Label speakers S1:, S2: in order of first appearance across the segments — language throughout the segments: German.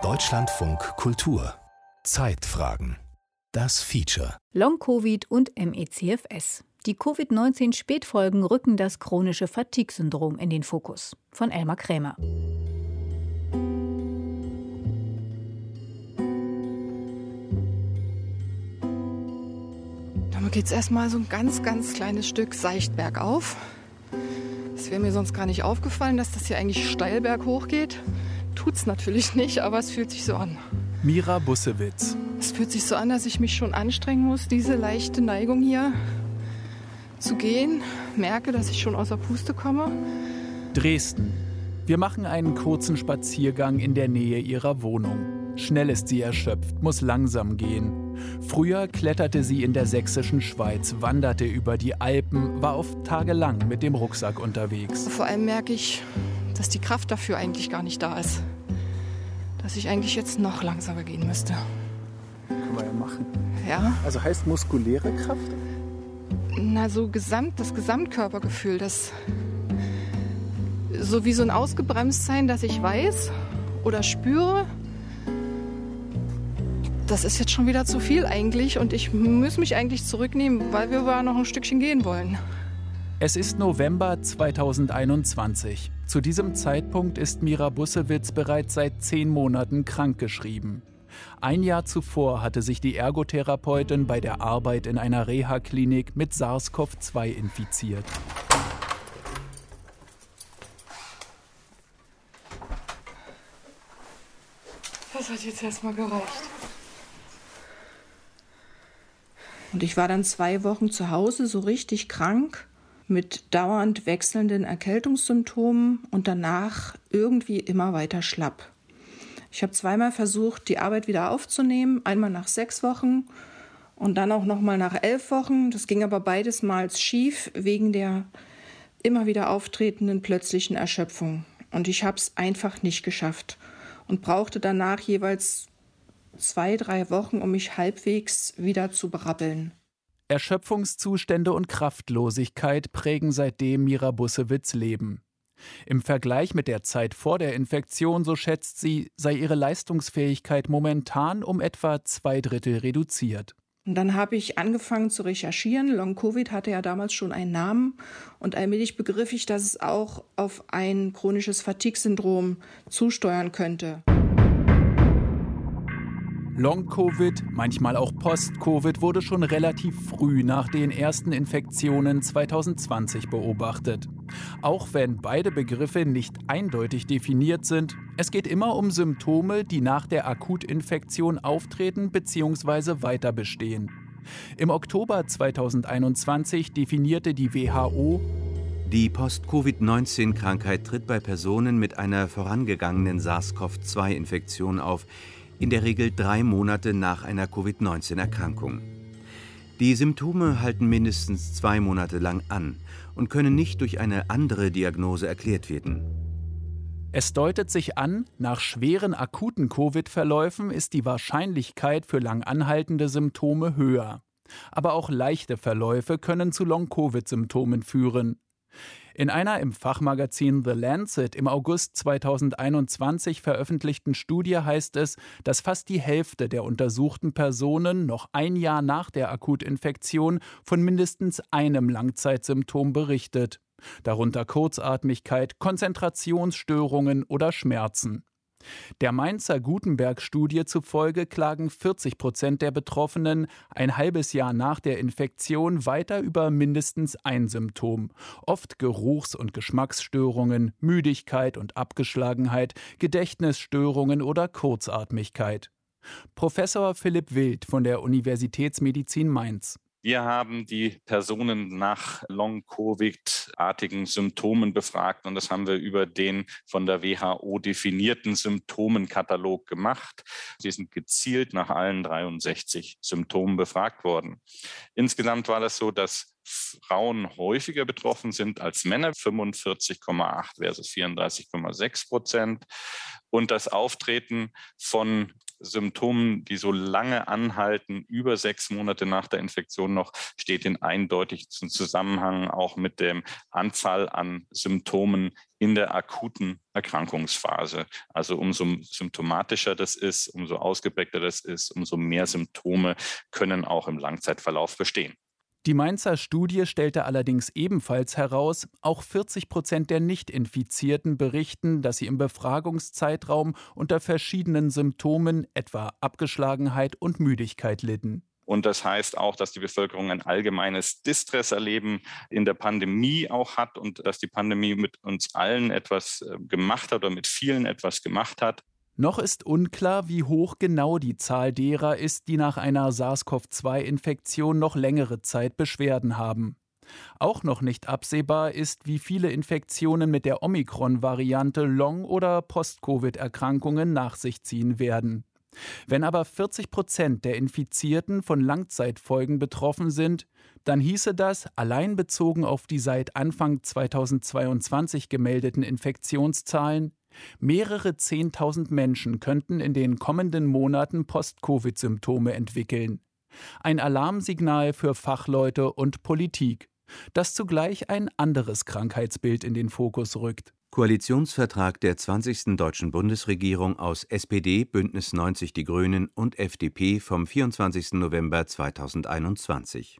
S1: Deutschlandfunk Kultur Zeitfragen Das Feature
S2: Long-Covid und MECFS. Die Covid-19-Spätfolgen rücken das chronische Fatigue-Syndrom in den Fokus. Von Elmar Krämer.
S3: Damit geht es erstmal so ein ganz, ganz kleines Stück seicht bergauf. Es wäre mir sonst gar nicht aufgefallen, dass das hier eigentlich steil berghoch geht. Tut's natürlich nicht, aber es fühlt sich so an.
S4: Mira Bussewitz.
S3: Es fühlt sich so an, dass ich mich schon anstrengen muss, diese leichte Neigung hier zu gehen. Merke, dass ich schon außer Puste komme.
S4: Dresden. Wir machen einen kurzen Spaziergang in der Nähe ihrer Wohnung. Schnell ist sie erschöpft, muss langsam gehen. Früher kletterte sie in der sächsischen Schweiz, wanderte über die Alpen, war oft tagelang mit dem Rucksack unterwegs.
S3: Vor allem merke ich, dass die Kraft dafür eigentlich gar nicht da ist. Dass ich eigentlich jetzt noch langsamer gehen müsste.
S5: Können wir ja machen.
S3: Ja?
S5: Also heißt muskuläre Kraft?
S3: Na, so gesamt, das Gesamtkörpergefühl, das so wie so ein Ausgebremstsein, dass ich weiß oder spüre, das ist jetzt schon wieder zu viel eigentlich und ich muss mich eigentlich zurücknehmen, weil wir noch ein Stückchen gehen wollen.
S4: Es ist November 2021. Zu diesem Zeitpunkt ist Mira Bussewitz bereits seit zehn Monaten krankgeschrieben. Ein Jahr zuvor hatte sich die Ergotherapeutin bei der Arbeit in einer Reha-Klinik mit SARS-CoV-2 infiziert.
S3: Das hat jetzt erstmal gereicht. Und ich war dann zwei Wochen zu Hause, so richtig krank, mit dauernd wechselnden Erkältungssymptomen und danach irgendwie immer weiter schlapp. Ich habe zweimal versucht, die Arbeit wieder aufzunehmen, einmal nach sechs Wochen und dann auch noch mal nach elf Wochen. Das ging aber beides mal schief wegen der immer wieder auftretenden plötzlichen Erschöpfung. Und ich habe es einfach nicht geschafft und brauchte danach jeweils zwei, drei Wochen, um mich halbwegs wieder zu berappeln.
S4: Erschöpfungszustände und Kraftlosigkeit prägen seitdem Mira Bussewitz Leben. Im Vergleich mit der Zeit vor der Infektion, so schätzt sie, sei ihre Leistungsfähigkeit momentan um etwa zwei Drittel reduziert.
S3: Und dann habe ich angefangen zu recherchieren. Long Covid hatte ja damals schon einen Namen und allmählich begriff ich, dass es auch auf ein chronisches Fatigue-Syndrom zusteuern könnte.
S4: Long-Covid, manchmal auch Post-Covid, wurde schon relativ früh nach den ersten Infektionen 2020 beobachtet. Auch wenn beide Begriffe nicht eindeutig definiert sind, es geht immer um Symptome, die nach der Akutinfektion auftreten bzw. weiter bestehen. Im Oktober 2021 definierte die WHO
S6: die Post-Covid-19-Krankheit tritt bei Personen mit einer vorangegangenen SARS-CoV-2-Infektion auf, in der Regel drei Monate nach einer Covid-19-Erkrankung. Die Symptome halten mindestens zwei Monate lang an und können nicht durch eine andere Diagnose erklärt werden.
S4: Es deutet sich an, nach schweren akuten Covid-Verläufen ist die Wahrscheinlichkeit für lang anhaltende Symptome höher. Aber auch leichte Verläufe können zu Long-Covid-Symptomen führen. In einer im Fachmagazin The Lancet im August 2021 veröffentlichten Studie heißt es, dass fast die Hälfte der untersuchten Personen noch ein Jahr nach der Akutinfektion von mindestens einem Langzeitsymptom berichtet, darunter Kurzatmigkeit, Konzentrationsstörungen oder Schmerzen. Der Mainzer Gutenberg-Studie zufolge klagen 40 Prozent der Betroffenen ein halbes Jahr nach der Infektion weiter über mindestens ein Symptom. Oft Geruchs- und Geschmacksstörungen, Müdigkeit und Abgeschlagenheit, Gedächtnisstörungen oder Kurzatmigkeit. Professor Philipp Wild von der Universitätsmedizin Mainz.
S7: Wir haben die Personen nach Long-Covid-artigen Symptomen befragt und das haben wir über den von der WHO definierten Symptomenkatalog gemacht. Sie sind gezielt nach allen 63 Symptomen befragt worden. Insgesamt war das so, dass Frauen häufiger betroffen sind als Männer, 45,8 versus 34,6 Prozent. Und das Auftreten von Symptomen, die so lange anhalten, über sechs Monate nach der Infektion noch, steht in eindeutigen Zusammenhang auch mit der Anzahl an Symptomen in der akuten Erkrankungsphase. Also umso symptomatischer das ist, umso ausgeprägter das ist, umso mehr Symptome können auch im Langzeitverlauf bestehen.
S4: Die Mainzer Studie stellte allerdings ebenfalls heraus, auch 40 Prozent der Nicht-Infizierten berichten, dass sie im Befragungszeitraum unter verschiedenen Symptomen, etwa Abgeschlagenheit und Müdigkeit, litten.
S7: Und das heißt auch, dass die Bevölkerung ein allgemeines Distress-Erleben in der Pandemie auch hat und dass die Pandemie mit uns allen etwas äh, gemacht hat oder mit vielen etwas gemacht hat.
S4: Noch ist unklar, wie hoch genau die Zahl derer ist, die nach einer SARS-CoV-2-Infektion noch längere Zeit Beschwerden haben. Auch noch nicht absehbar ist, wie viele Infektionen mit der Omikron-Variante Long- oder Post-Covid-Erkrankungen nach sich ziehen werden. Wenn aber 40 Prozent der Infizierten von Langzeitfolgen betroffen sind, dann hieße das, allein bezogen auf die seit Anfang 2022 gemeldeten Infektionszahlen, Mehrere Zehntausend Menschen könnten in den kommenden Monaten Post-Covid-Symptome entwickeln. Ein Alarmsignal für Fachleute und Politik, das zugleich ein anderes Krankheitsbild in den Fokus rückt.
S6: Koalitionsvertrag der 20. deutschen Bundesregierung aus SPD, Bündnis 90 Die Grünen und FDP vom 24. November 2021.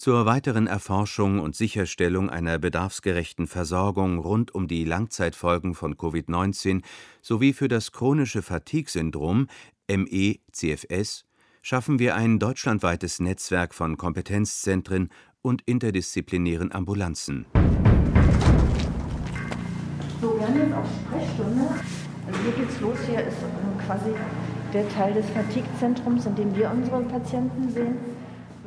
S6: Zur weiteren Erforschung und Sicherstellung einer bedarfsgerechten Versorgung rund um die Langzeitfolgen von Covid-19 sowie für das chronische Fatigue-Syndrom (ME/CFS) schaffen wir ein deutschlandweites Netzwerk von Kompetenzzentren und interdisziplinären Ambulanzen.
S8: So, wir haben jetzt auch Sprechstunde. Also hier geht's los. Hier ist quasi der Teil des Fatigue-Zentrums, in dem wir unsere Patienten sehen.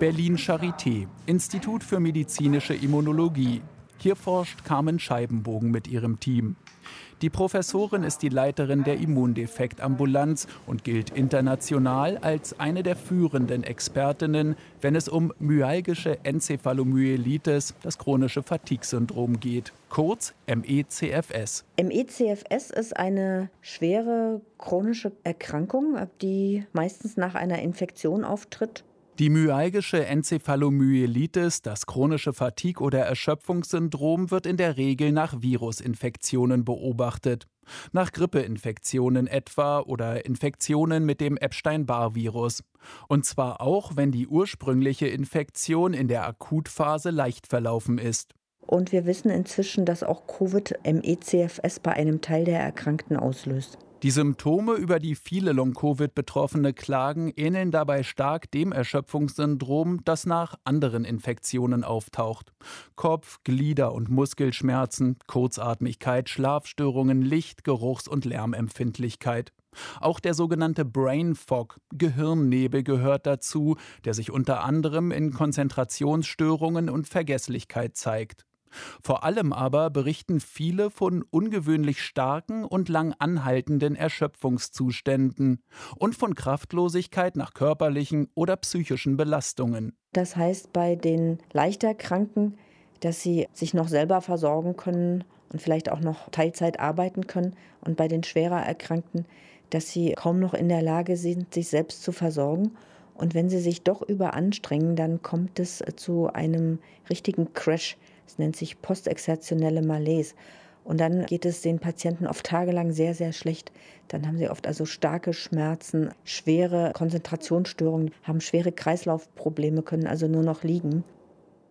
S4: Berlin Charité, Institut für medizinische Immunologie. Hier forscht Carmen Scheibenbogen mit ihrem Team. Die Professorin ist die Leiterin der Immundefektambulanz und gilt international als eine der führenden Expertinnen, wenn es um myalgische Enzephalomyelitis, das chronische Fatigue-Syndrom geht, kurz MECFS.
S8: MECFS ist eine schwere chronische Erkrankung, die meistens nach einer Infektion auftritt
S4: die myalgische Enzephalomyelitis, das chronische Fatigue- oder Erschöpfungssyndrom, wird in der Regel nach Virusinfektionen beobachtet. Nach Grippeinfektionen etwa oder Infektionen mit dem Epstein-Barr-Virus. Und zwar auch, wenn die ursprüngliche Infektion in der Akutphase leicht verlaufen ist.
S8: Und wir wissen inzwischen, dass auch Covid-MECFS bei einem Teil der Erkrankten auslöst.
S4: Die Symptome, über die viele Long-Covid-Betroffene klagen, ähneln dabei stark dem Erschöpfungssyndrom, das nach anderen Infektionen auftaucht. Kopf-, Glieder- und Muskelschmerzen, Kurzatmigkeit, Schlafstörungen, Licht-, Geruchs- und Lärmempfindlichkeit. Auch der sogenannte Brain Fog, Gehirnnebel gehört dazu, der sich unter anderem in Konzentrationsstörungen und Vergesslichkeit zeigt. Vor allem aber berichten viele von ungewöhnlich starken und lang anhaltenden Erschöpfungszuständen und von Kraftlosigkeit nach körperlichen oder psychischen Belastungen.
S8: Das heißt bei den leichter Kranken, dass sie sich noch selber versorgen können und vielleicht auch noch Teilzeit arbeiten können und bei den schwerer Erkrankten, dass sie kaum noch in der Lage sind, sich selbst zu versorgen. Und wenn sie sich doch überanstrengen, dann kommt es zu einem richtigen Crash es nennt sich postexertionelle Malaise. Und dann geht es den Patienten oft tagelang sehr, sehr schlecht. Dann haben sie oft also starke Schmerzen, schwere Konzentrationsstörungen, haben schwere Kreislaufprobleme, können also nur noch liegen.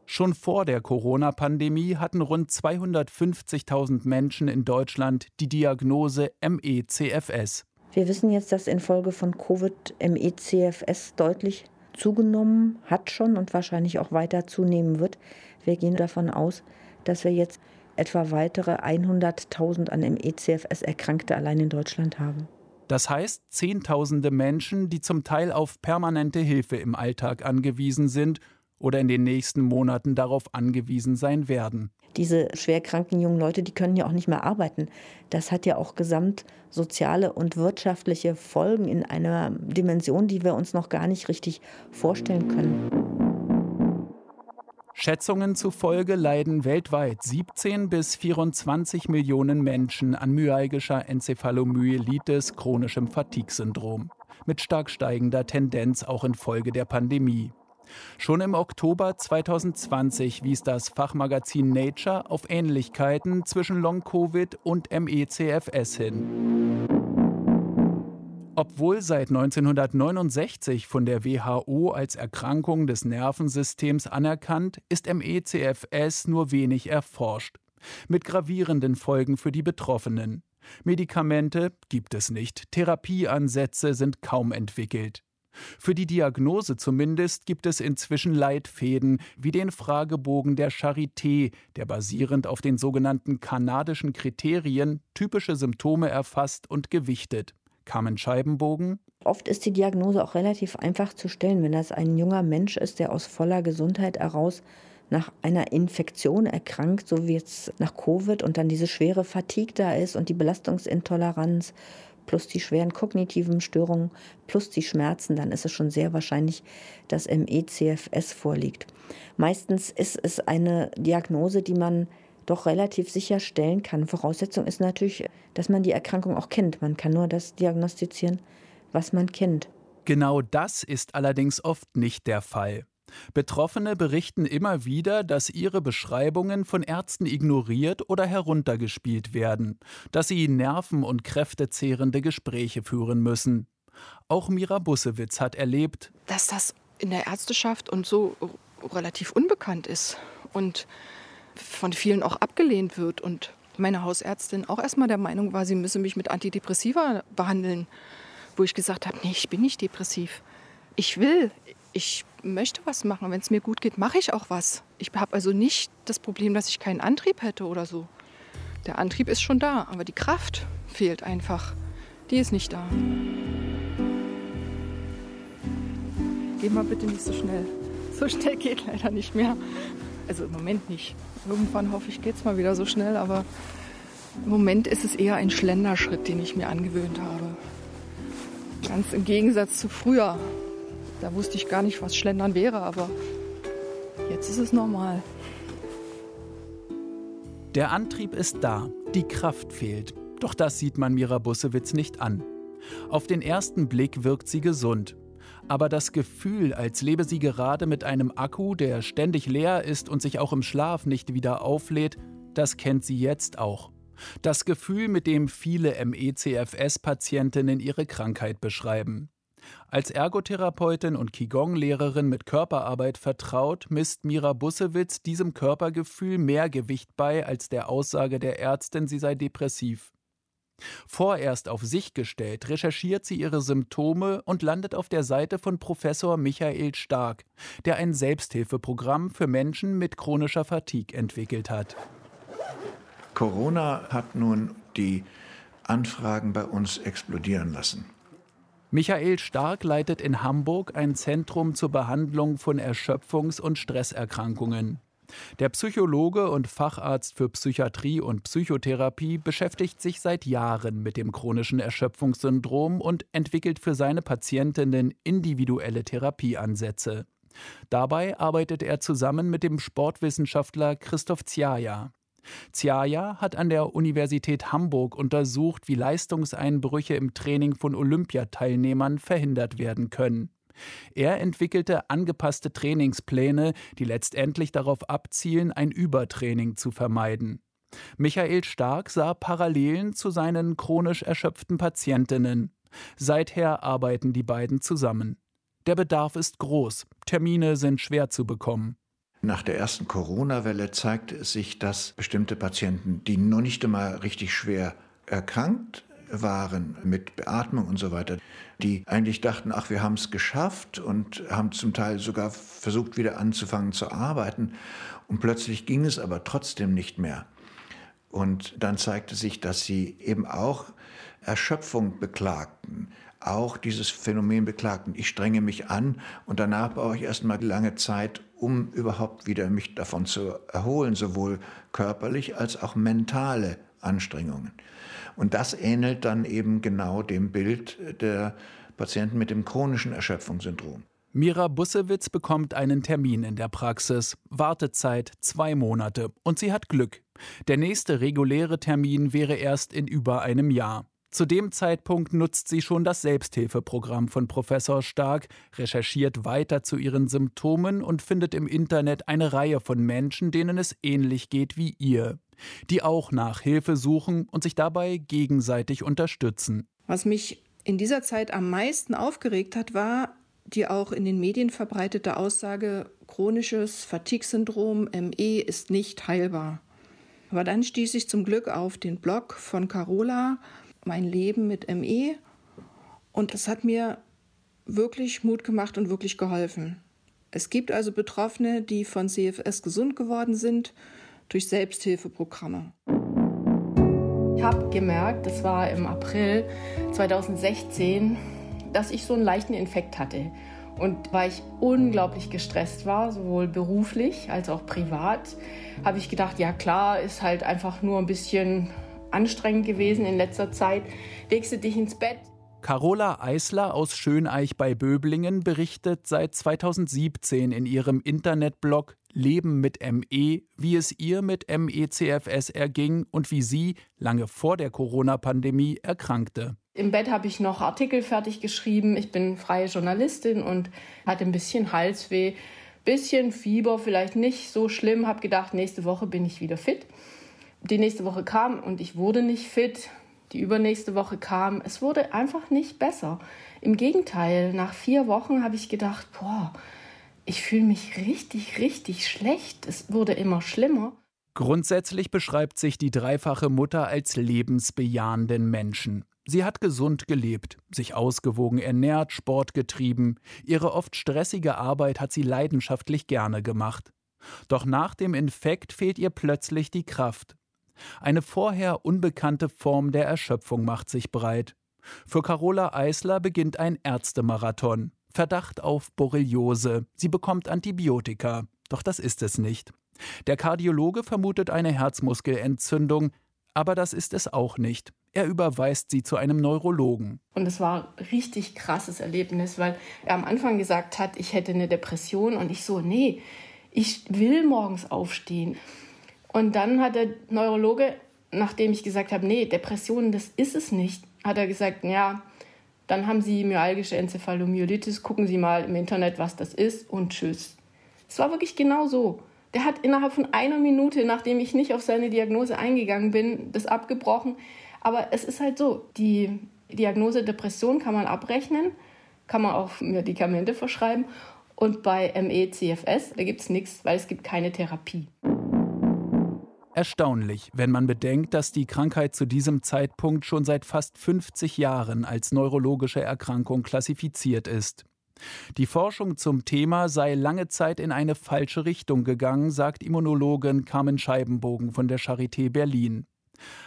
S4: Schon vor der Corona-Pandemie hatten rund 250.000 Menschen in Deutschland die Diagnose ME-CFS.
S8: Wir wissen jetzt, dass infolge von Covid ME-CFS deutlich zugenommen hat schon und wahrscheinlich auch weiter zunehmen wird. Wir gehen davon aus, dass wir jetzt etwa weitere 100.000 an MECFS Erkrankte allein in Deutschland haben.
S4: Das heißt, Zehntausende Menschen, die zum Teil auf permanente Hilfe im Alltag angewiesen sind oder in den nächsten Monaten darauf angewiesen sein werden.
S8: Diese schwerkranken jungen Leute, die können ja auch nicht mehr arbeiten. Das hat ja auch gesamt soziale und wirtschaftliche Folgen in einer Dimension, die wir uns noch gar nicht richtig vorstellen können.
S4: Schätzungen zufolge leiden weltweit 17 bis 24 Millionen Menschen an myalgischer Enzephalomyelitis, chronischem Fatigue-Syndrom, mit stark steigender Tendenz auch infolge der Pandemie. Schon im Oktober 2020 wies das Fachmagazin Nature auf Ähnlichkeiten zwischen Long-Covid und MECFS hin. Obwohl seit 1969 von der WHO als Erkrankung des Nervensystems anerkannt, ist MECFS nur wenig erforscht. Mit gravierenden Folgen für die Betroffenen. Medikamente gibt es nicht, Therapieansätze sind kaum entwickelt. Für die Diagnose zumindest gibt es inzwischen Leitfäden wie den Fragebogen der Charité, der basierend auf den sogenannten kanadischen Kriterien typische Symptome erfasst und gewichtet. Carmen Scheibenbogen.
S8: Oft ist die Diagnose auch relativ einfach zu stellen, wenn das ein junger Mensch ist, der aus voller Gesundheit heraus nach einer Infektion erkrankt, so wie jetzt nach Covid und dann diese schwere Fatigue da ist und die Belastungsintoleranz plus die schweren kognitiven Störungen plus die Schmerzen, dann ist es schon sehr wahrscheinlich, dass MECFS vorliegt. Meistens ist es eine Diagnose, die man doch relativ sicher stellen kann. Voraussetzung ist natürlich, dass man die Erkrankung auch kennt. Man kann nur das diagnostizieren, was man kennt.
S4: Genau das ist allerdings oft nicht der Fall. Betroffene berichten immer wieder, dass ihre Beschreibungen von Ärzten ignoriert oder heruntergespielt werden, dass sie nerven- und kräftezehrende Gespräche führen müssen. Auch Mira Bussewitz hat erlebt,
S3: dass das in der Ärzteschaft und so relativ unbekannt ist und von vielen auch abgelehnt wird und meine Hausärztin auch erstmal der Meinung war, sie müsse mich mit Antidepressiva behandeln, wo ich gesagt habe, nee, ich bin nicht depressiv. Ich will, ich möchte was machen. Wenn es mir gut geht, mache ich auch was. Ich habe also nicht das Problem, dass ich keinen Antrieb hätte oder so. Der Antrieb ist schon da, aber die Kraft fehlt einfach. Die ist nicht da. Geh mal bitte nicht so schnell. So schnell geht leider nicht mehr. Also im Moment nicht. Irgendwann hoffe ich, geht es mal wieder so schnell, aber im Moment ist es eher ein Schlenderschritt, den ich mir angewöhnt habe. Ganz im Gegensatz zu früher, da wusste ich gar nicht, was Schlendern wäre, aber jetzt ist es normal.
S4: Der Antrieb ist da, die Kraft fehlt. Doch das sieht man Mira Bussewitz nicht an. Auf den ersten Blick wirkt sie gesund. Aber das Gefühl, als lebe sie gerade mit einem Akku, der ständig leer ist und sich auch im Schlaf nicht wieder auflädt, das kennt sie jetzt auch. Das Gefühl, mit dem viele MECFS-Patientinnen ihre Krankheit beschreiben. Als Ergotherapeutin und Qigong-Lehrerin mit Körperarbeit vertraut, misst Mira Bussewitz diesem Körpergefühl mehr Gewicht bei als der Aussage der Ärztin, sie sei depressiv. Vorerst auf sich gestellt, recherchiert sie ihre Symptome und landet auf der Seite von Professor Michael Stark, der ein Selbsthilfeprogramm für Menschen mit chronischer Fatigue entwickelt hat.
S9: Corona hat nun die Anfragen bei uns explodieren lassen.
S4: Michael Stark leitet in Hamburg ein Zentrum zur Behandlung von Erschöpfungs- und Stresserkrankungen. Der Psychologe und Facharzt für Psychiatrie und Psychotherapie beschäftigt sich seit Jahren mit dem chronischen Erschöpfungssyndrom und entwickelt für seine Patientinnen individuelle Therapieansätze. Dabei arbeitet er zusammen mit dem Sportwissenschaftler Christoph Zjaja. Ziaja hat an der Universität Hamburg untersucht, wie Leistungseinbrüche im Training von Olympiateilnehmern verhindert werden können. Er entwickelte angepasste Trainingspläne, die letztendlich darauf abzielen, ein Übertraining zu vermeiden. Michael Stark sah Parallelen zu seinen chronisch erschöpften Patientinnen. Seither arbeiten die beiden zusammen. Der Bedarf ist groß, Termine sind schwer zu bekommen.
S9: Nach der ersten Corona-Welle zeigte es sich, dass bestimmte Patienten, die noch nicht einmal richtig schwer erkrankt waren mit Beatmung und so weiter, die eigentlich dachten, ach, wir haben es geschafft und haben zum Teil sogar versucht, wieder anzufangen zu arbeiten. Und plötzlich ging es aber trotzdem nicht mehr. Und dann zeigte sich, dass sie eben auch Erschöpfung beklagten, auch dieses Phänomen beklagten, ich strenge mich an und danach brauche ich erstmal lange Zeit, um überhaupt wieder mich davon zu erholen, sowohl körperlich als auch mentale Anstrengungen. Und das ähnelt dann eben genau dem Bild der Patienten mit dem chronischen Erschöpfungssyndrom.
S4: Mira Bussewitz bekommt einen Termin in der Praxis. Wartezeit zwei Monate. Und sie hat Glück. Der nächste reguläre Termin wäre erst in über einem Jahr. Zu dem Zeitpunkt nutzt sie schon das Selbsthilfeprogramm von Professor Stark, recherchiert weiter zu ihren Symptomen und findet im Internet eine Reihe von Menschen, denen es ähnlich geht wie ihr, die auch nach Hilfe suchen und sich dabei gegenseitig unterstützen.
S3: Was mich in dieser Zeit am meisten aufgeregt hat, war die auch in den Medien verbreitete Aussage, chronisches Fatigue-Syndrom, ME, ist nicht heilbar. Aber dann stieß ich zum Glück auf den Blog von Carola mein Leben mit ME. Und das hat mir wirklich Mut gemacht und wirklich geholfen. Es gibt also Betroffene, die von CFS gesund geworden sind durch Selbsthilfeprogramme.
S10: Ich habe gemerkt, das war im April 2016, dass ich so einen leichten Infekt hatte. Und weil ich unglaublich gestresst war, sowohl beruflich als auch privat, habe ich gedacht, ja klar, ist halt einfach nur ein bisschen anstrengend gewesen in letzter Zeit. Legst du dich ins Bett.
S4: Carola Eisler aus Schöneich bei Böblingen berichtet seit 2017 in ihrem Internetblog Leben mit ME, wie es ihr mit ME-CFS erging und wie sie lange vor der Corona-Pandemie erkrankte.
S10: Im Bett habe ich noch Artikel fertig geschrieben. Ich bin freie Journalistin und hatte ein bisschen Halsweh, bisschen Fieber, vielleicht nicht so schlimm. Habe gedacht, nächste Woche bin ich wieder fit die nächste Woche kam und ich wurde nicht fit. Die übernächste Woche kam. Es wurde einfach nicht besser. Im Gegenteil, nach vier Wochen habe ich gedacht, boah, ich fühle mich richtig, richtig schlecht. Es wurde immer schlimmer.
S4: Grundsätzlich beschreibt sich die dreifache Mutter als lebensbejahenden Menschen. Sie hat gesund gelebt, sich ausgewogen ernährt, Sport getrieben. Ihre oft stressige Arbeit hat sie leidenschaftlich gerne gemacht. Doch nach dem Infekt fehlt ihr plötzlich die Kraft. Eine vorher unbekannte Form der Erschöpfung macht sich breit. Für Carola Eisler beginnt ein Ärztemarathon. Verdacht auf Borreliose. Sie bekommt Antibiotika. Doch das ist es nicht. Der Kardiologe vermutet eine Herzmuskelentzündung, aber das ist es auch nicht. Er überweist sie zu einem Neurologen.
S10: Und es war ein richtig krasses Erlebnis, weil er am Anfang gesagt hat, ich hätte eine Depression und ich so, nee, ich will morgens aufstehen. Und dann hat der Neurologe, nachdem ich gesagt habe, nee, Depressionen, das ist es nicht, hat er gesagt, ja, dann haben Sie myalgische Enzephalomyelitis, gucken Sie mal im Internet, was das ist und tschüss. Es war wirklich genau so. Der hat innerhalb von einer Minute, nachdem ich nicht auf seine Diagnose eingegangen bin, das abgebrochen. Aber es ist halt so, die Diagnose Depression kann man abrechnen, kann man auch Medikamente verschreiben. Und bei ME-CFS, da gibt es nichts, weil es gibt keine Therapie.
S4: Erstaunlich, wenn man bedenkt, dass die Krankheit zu diesem Zeitpunkt schon seit fast 50 Jahren als neurologische Erkrankung klassifiziert ist. Die Forschung zum Thema sei lange Zeit in eine falsche Richtung gegangen, sagt Immunologin Carmen Scheibenbogen von der Charité Berlin.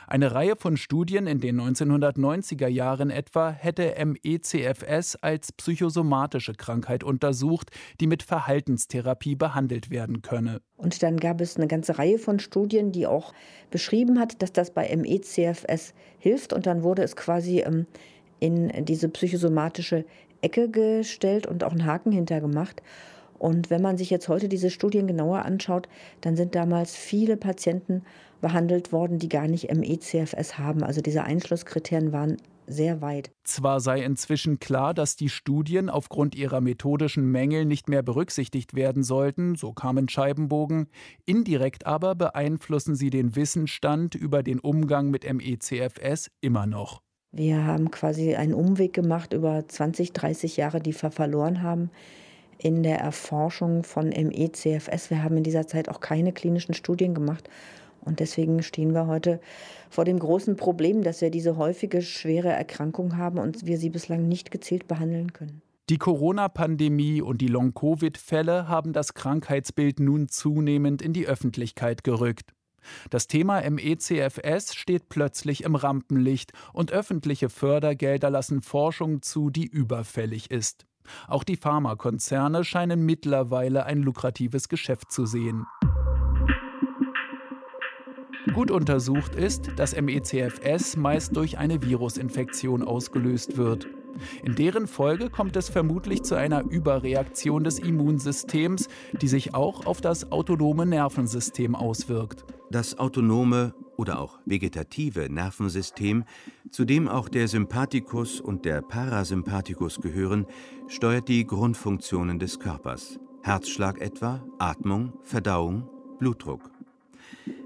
S4: Eine Reihe von Studien in den 1990er Jahren etwa hätte MECFS als psychosomatische Krankheit untersucht, die mit Verhaltenstherapie behandelt werden könne.
S8: Und dann gab es eine ganze Reihe von Studien, die auch beschrieben hat, dass das bei MECFS hilft. Und dann wurde es quasi ähm, in diese psychosomatische Ecke gestellt und auch einen Haken hintergemacht. Und wenn man sich jetzt heute diese Studien genauer anschaut, dann sind damals viele Patienten behandelt worden, die gar nicht ME-CFS haben. Also diese Einschlusskriterien waren sehr weit.
S4: Zwar sei inzwischen klar, dass die Studien aufgrund ihrer methodischen Mängel nicht mehr berücksichtigt werden sollten, so kamen Scheibenbogen, indirekt aber beeinflussen sie den Wissensstand über den Umgang mit ME-CFS immer noch.
S8: Wir haben quasi einen Umweg gemacht über 20, 30 Jahre, die wir verloren haben in der Erforschung von ME-CFS. Wir haben in dieser Zeit auch keine klinischen Studien gemacht und deswegen stehen wir heute vor dem großen Problem, dass wir diese häufige schwere Erkrankung haben und wir sie bislang nicht gezielt behandeln können.
S4: Die Corona-Pandemie und die Long-Covid-Fälle haben das Krankheitsbild nun zunehmend in die Öffentlichkeit gerückt. Das Thema MECFS steht plötzlich im Rampenlicht und öffentliche Fördergelder lassen Forschung zu, die überfällig ist. Auch die Pharmakonzerne scheinen mittlerweile ein lukratives Geschäft zu sehen. Gut untersucht ist, dass MECFS meist durch eine Virusinfektion ausgelöst wird. In deren Folge kommt es vermutlich zu einer Überreaktion des Immunsystems, die sich auch auf das autonome Nervensystem auswirkt.
S6: Das autonome oder auch vegetative Nervensystem, zu dem auch der Sympathikus und der Parasympathikus gehören, steuert die Grundfunktionen des Körpers. Herzschlag etwa, Atmung, Verdauung, Blutdruck.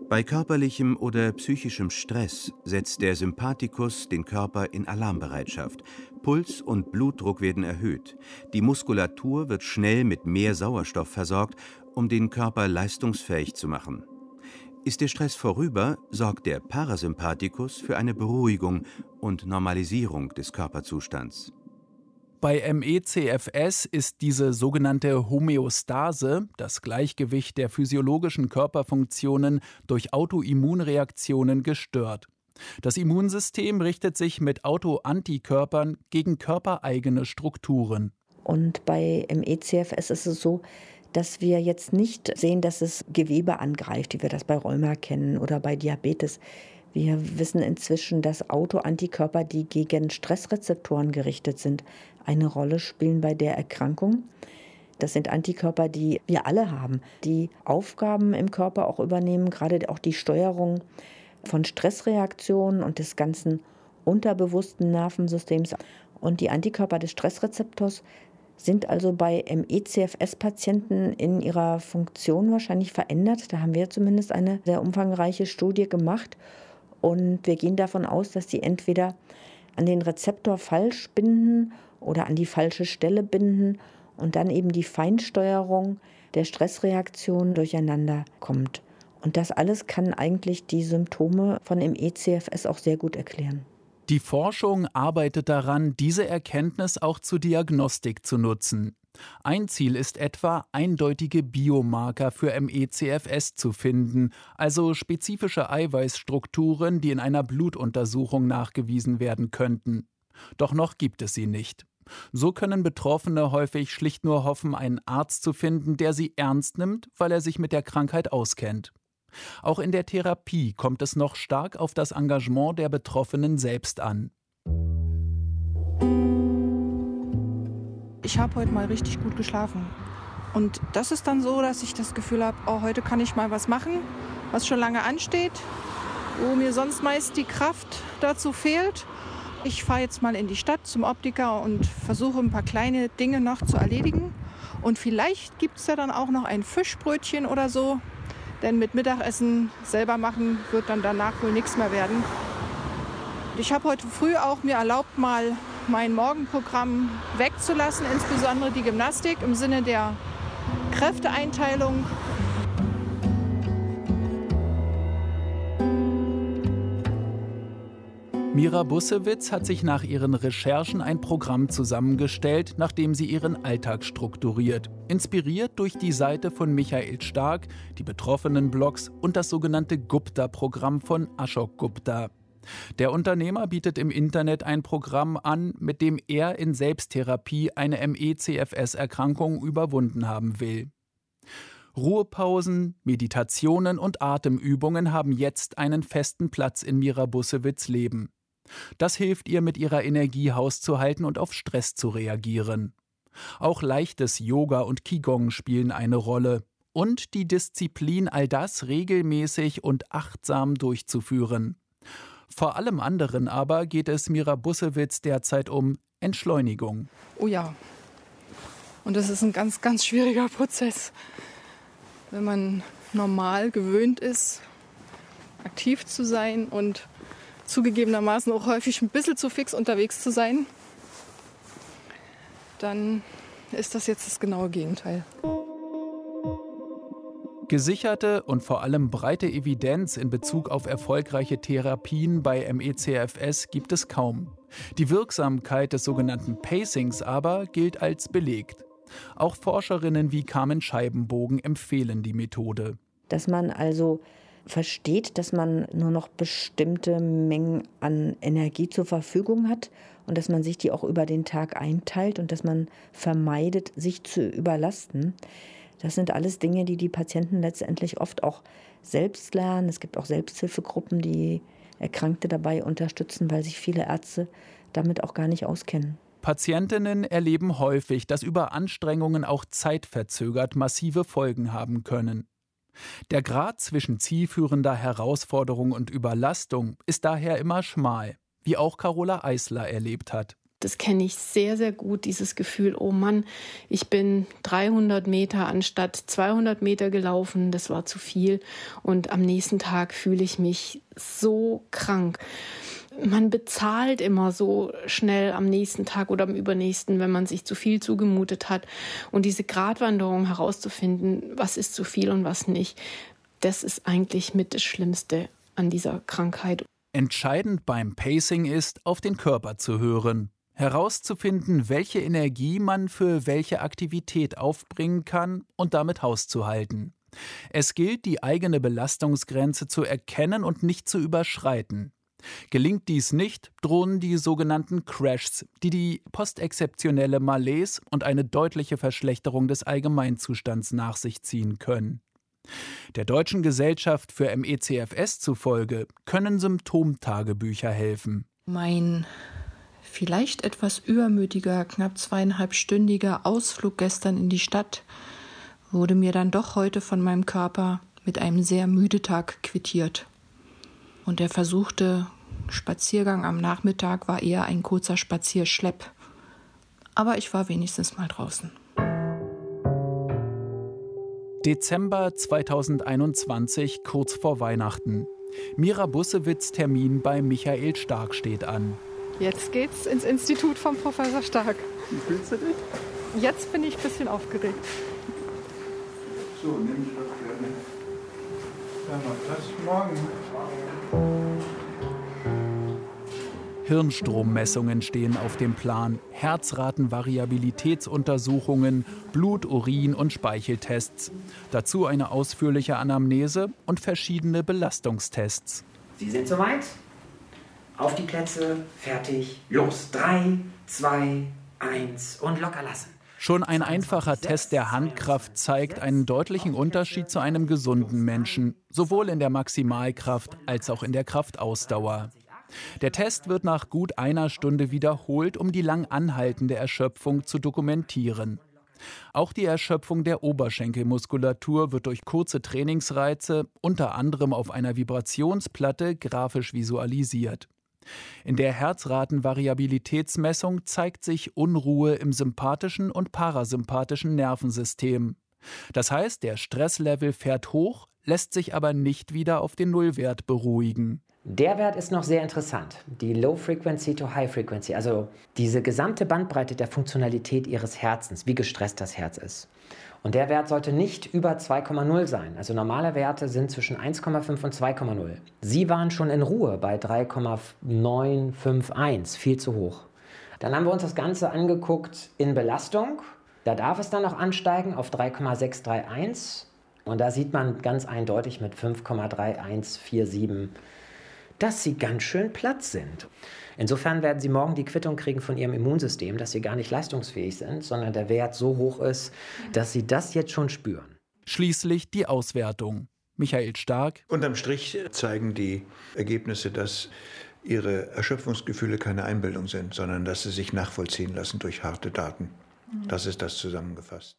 S6: Bei körperlichem oder psychischem Stress setzt der Sympathikus den Körper in Alarmbereitschaft. Puls und Blutdruck werden erhöht. Die Muskulatur wird schnell mit mehr Sauerstoff versorgt, um den Körper leistungsfähig zu machen. Ist der Stress vorüber, sorgt der Parasympathikus für eine Beruhigung und Normalisierung des Körperzustands.
S4: Bei MECFS ist diese sogenannte Homöostase, das Gleichgewicht der physiologischen Körperfunktionen durch Autoimmunreaktionen gestört. Das Immunsystem richtet sich mit Autoantikörpern gegen körpereigene Strukturen.
S8: Und bei MECFS ist es so, dass wir jetzt nicht sehen, dass es Gewebe angreift, wie wir das bei Rheuma kennen oder bei Diabetes. Wir wissen inzwischen, dass Autoantikörper, die gegen Stressrezeptoren gerichtet sind, eine Rolle spielen bei der Erkrankung. Das sind Antikörper, die wir alle haben, die Aufgaben im Körper auch übernehmen, gerade auch die Steuerung von Stressreaktionen und des ganzen unterbewussten Nervensystems. Und die Antikörper des Stressrezeptors sind also bei MECFS-Patienten in ihrer Funktion wahrscheinlich verändert. Da haben wir zumindest eine sehr umfangreiche Studie gemacht. Und wir gehen davon aus, dass die entweder an den Rezeptor falsch binden oder an die falsche Stelle binden und dann eben die Feinsteuerung der Stressreaktion durcheinander kommt. Und das alles kann eigentlich die Symptome von MECFS auch sehr gut erklären.
S4: Die Forschung arbeitet daran, diese Erkenntnis auch zur Diagnostik zu nutzen. Ein Ziel ist etwa, eindeutige Biomarker für MECFS zu finden, also spezifische Eiweißstrukturen, die in einer Blutuntersuchung nachgewiesen werden könnten. Doch noch gibt es sie nicht. So können Betroffene häufig schlicht nur hoffen, einen Arzt zu finden, der sie ernst nimmt, weil er sich mit der Krankheit auskennt. Auch in der Therapie kommt es noch stark auf das Engagement der Betroffenen selbst an.
S3: Ich habe heute mal richtig gut geschlafen. Und das ist dann so, dass ich das Gefühl habe, oh, heute kann ich mal was machen, was schon lange ansteht, wo mir sonst meist die Kraft dazu fehlt. Ich fahre jetzt mal in die Stadt zum Optiker und versuche ein paar kleine Dinge noch zu erledigen. Und vielleicht gibt es ja dann auch noch ein Fischbrötchen oder so, denn mit Mittagessen selber machen wird dann danach wohl nichts mehr werden. Ich habe heute früh auch mir erlaubt, mal mein Morgenprogramm wegzulassen, insbesondere die Gymnastik im Sinne der Kräfteeinteilung.
S4: Mira Bussewitz hat sich nach ihren Recherchen ein Programm zusammengestellt, nach dem sie ihren Alltag strukturiert. Inspiriert durch die Seite von Michael Stark, die betroffenen Blogs und das sogenannte Gupta-Programm von Ashok Gupta. Der Unternehmer bietet im Internet ein Programm an, mit dem er in Selbsttherapie eine ME-CFS-Erkrankung überwunden haben will. Ruhepausen, Meditationen und Atemübungen haben jetzt einen festen Platz in Mira Bussewitz Leben. Das hilft ihr, mit ihrer Energie Haus zu halten und auf Stress zu reagieren. Auch leichtes Yoga und Qigong spielen eine Rolle. Und die Disziplin, all das regelmäßig und achtsam durchzuführen. Vor allem anderen aber geht es Mira Bussewitz derzeit um Entschleunigung.
S3: Oh ja. Und das ist ein ganz, ganz schwieriger Prozess. Wenn man normal gewöhnt ist, aktiv zu sein und zugegebenermaßen auch häufig ein bisschen zu fix unterwegs zu sein, dann ist das jetzt das genaue Gegenteil.
S4: Gesicherte und vor allem breite Evidenz in Bezug auf erfolgreiche Therapien bei MECFS gibt es kaum. Die Wirksamkeit des sogenannten Pacings aber gilt als belegt. Auch Forscherinnen wie Carmen Scheibenbogen empfehlen die Methode.
S8: Dass man also versteht, dass man nur noch bestimmte Mengen an Energie zur Verfügung hat und dass man sich die auch über den Tag einteilt und dass man vermeidet, sich zu überlasten. Das sind alles Dinge, die die Patienten letztendlich oft auch selbst lernen. Es gibt auch Selbsthilfegruppen, die Erkrankte dabei unterstützen, weil sich viele Ärzte damit auch gar nicht auskennen.
S4: Patientinnen erleben häufig, dass Überanstrengungen auch zeitverzögert massive Folgen haben können. Der Grad zwischen zielführender Herausforderung und Überlastung ist daher immer schmal, wie auch Carola Eisler erlebt hat.
S10: Das kenne ich sehr, sehr gut, dieses Gefühl, oh Mann, ich bin 300 Meter anstatt 200 Meter gelaufen, das war zu viel. Und am nächsten Tag fühle ich mich so krank. Man bezahlt immer so schnell am nächsten Tag oder am übernächsten, wenn man sich zu viel zugemutet hat. Und diese Gratwanderung herauszufinden, was ist zu viel und was nicht, das ist eigentlich mit das Schlimmste an dieser Krankheit.
S4: Entscheidend beim Pacing ist, auf den Körper zu hören herauszufinden, welche Energie man für welche Aktivität aufbringen kann und damit hauszuhalten. Es gilt, die eigene Belastungsgrenze zu erkennen und nicht zu überschreiten. Gelingt dies nicht, drohen die sogenannten Crashs, die die postexzeptionelle Malaise und eine deutliche Verschlechterung des Allgemeinzustands nach sich ziehen können. Der Deutschen Gesellschaft für MECFS zufolge können Symptomtagebücher helfen.
S3: Mein vielleicht etwas übermütiger, knapp zweieinhalbstündiger Ausflug gestern in die Stadt wurde mir dann doch heute von meinem Körper mit einem sehr müde Tag quittiert. Und der versuchte Spaziergang am Nachmittag war eher ein kurzer Spazierschlepp. Aber ich war wenigstens mal draußen.
S4: Dezember 2021, kurz vor Weihnachten. Mira Bussewitz Termin bei Michael Stark steht an.
S11: Jetzt geht's ins Institut vom Professor Stark.
S5: Wie fühlst du dich?
S11: Jetzt bin ich ein bisschen aufgeregt.
S9: So, nimm ich doch gerne. Dann noch das morgen.
S4: Hirnstrommessungen stehen auf dem Plan, Herzratenvariabilitätsuntersuchungen, Blut-, Urin- und Speicheltests. Dazu eine ausführliche Anamnese und verschiedene Belastungstests.
S12: Sie sind soweit? Auf die Plätze, fertig, los. Drei, zwei, eins und locker lassen.
S4: Schon ein einfacher Test der Handkraft zeigt einen deutlichen Unterschied zu einem gesunden Menschen, sowohl in der Maximalkraft als auch in der Kraftausdauer. Der Test wird nach gut einer Stunde wiederholt, um die lang anhaltende Erschöpfung zu dokumentieren. Auch die Erschöpfung der Oberschenkelmuskulatur wird durch kurze Trainingsreize, unter anderem auf einer Vibrationsplatte, grafisch visualisiert. In der Herzratenvariabilitätsmessung zeigt sich Unruhe im sympathischen und parasympathischen Nervensystem. Das heißt, der Stresslevel fährt hoch, lässt sich aber nicht wieder auf den Nullwert beruhigen.
S12: Der Wert ist noch sehr interessant. Die Low Frequency to High Frequency, also diese gesamte Bandbreite der Funktionalität Ihres Herzens, wie gestresst das Herz ist. Und der Wert sollte nicht über 2,0 sein. Also normale Werte sind zwischen 1,5 und 2,0. Sie waren schon in Ruhe bei 3,951, viel zu hoch. Dann haben wir uns das Ganze angeguckt in Belastung. Da darf es dann noch ansteigen auf 3,631. Und da sieht man ganz eindeutig mit 5,3147, dass sie ganz schön platt sind. Insofern werden Sie morgen die Quittung kriegen von Ihrem Immunsystem, dass Sie gar nicht leistungsfähig sind, sondern der Wert so hoch ist, dass Sie das jetzt schon spüren.
S4: Schließlich die Auswertung. Michael Stark.
S9: Unterm Strich zeigen die Ergebnisse, dass Ihre Erschöpfungsgefühle keine Einbildung sind, sondern dass sie sich nachvollziehen lassen durch harte Daten. Das ist das zusammengefasst.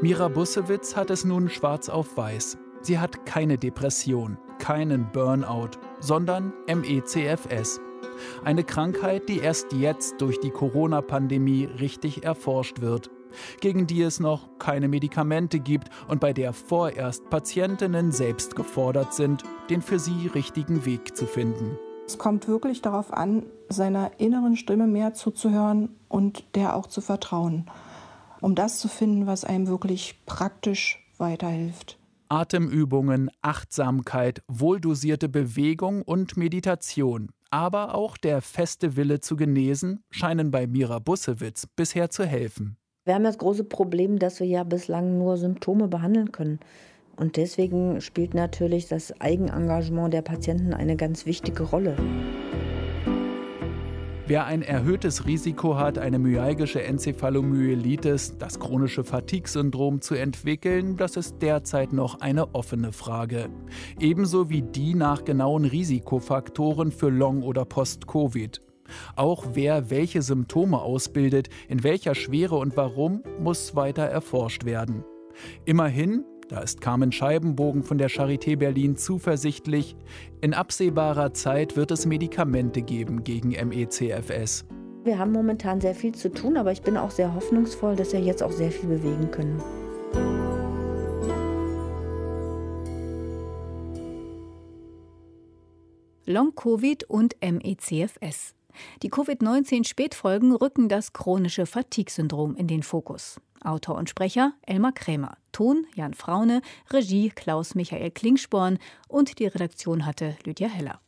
S4: Mira Bussewitz hat es nun schwarz auf weiß. Sie hat keine Depression, keinen Burnout, sondern MECFS. Eine Krankheit, die erst jetzt durch die Corona-Pandemie richtig erforscht wird, gegen die es noch keine Medikamente gibt und bei der vorerst Patientinnen selbst gefordert sind, den für sie richtigen Weg zu finden.
S3: Es kommt wirklich darauf an, seiner inneren Stimme mehr zuzuhören und der auch zu vertrauen, um das zu finden, was einem wirklich praktisch weiterhilft.
S4: Atemübungen, Achtsamkeit, wohldosierte Bewegung und Meditation, aber auch der feste Wille zu genesen, scheinen bei Mira Bussewitz bisher zu helfen.
S8: Wir haben das große Problem, dass wir ja bislang nur Symptome behandeln können. Und deswegen spielt natürlich das Eigenengagement der Patienten eine ganz wichtige Rolle.
S4: Wer ein erhöhtes Risiko hat, eine myalgische Enzephalomyelitis, das chronische Fatigue-Syndrom zu entwickeln, das ist derzeit noch eine offene Frage. Ebenso wie die nach genauen Risikofaktoren für Long- oder Post-Covid. Auch wer welche Symptome ausbildet, in welcher Schwere und warum, muss weiter erforscht werden. Immerhin, da ist Carmen Scheibenbogen von der Charité Berlin zuversichtlich, in absehbarer Zeit wird es Medikamente geben gegen MECFS.
S8: Wir haben momentan sehr viel zu tun, aber ich bin auch sehr hoffnungsvoll, dass wir jetzt auch sehr viel bewegen können.
S2: Long-Covid und MECFS. Die Covid-19-Spätfolgen rücken das chronische Fatigue-Syndrom in den Fokus. Autor und Sprecher Elmar Krämer, Ton Jan Fraune, Regie Klaus Michael Klingsporn und die Redaktion hatte Lydia Heller.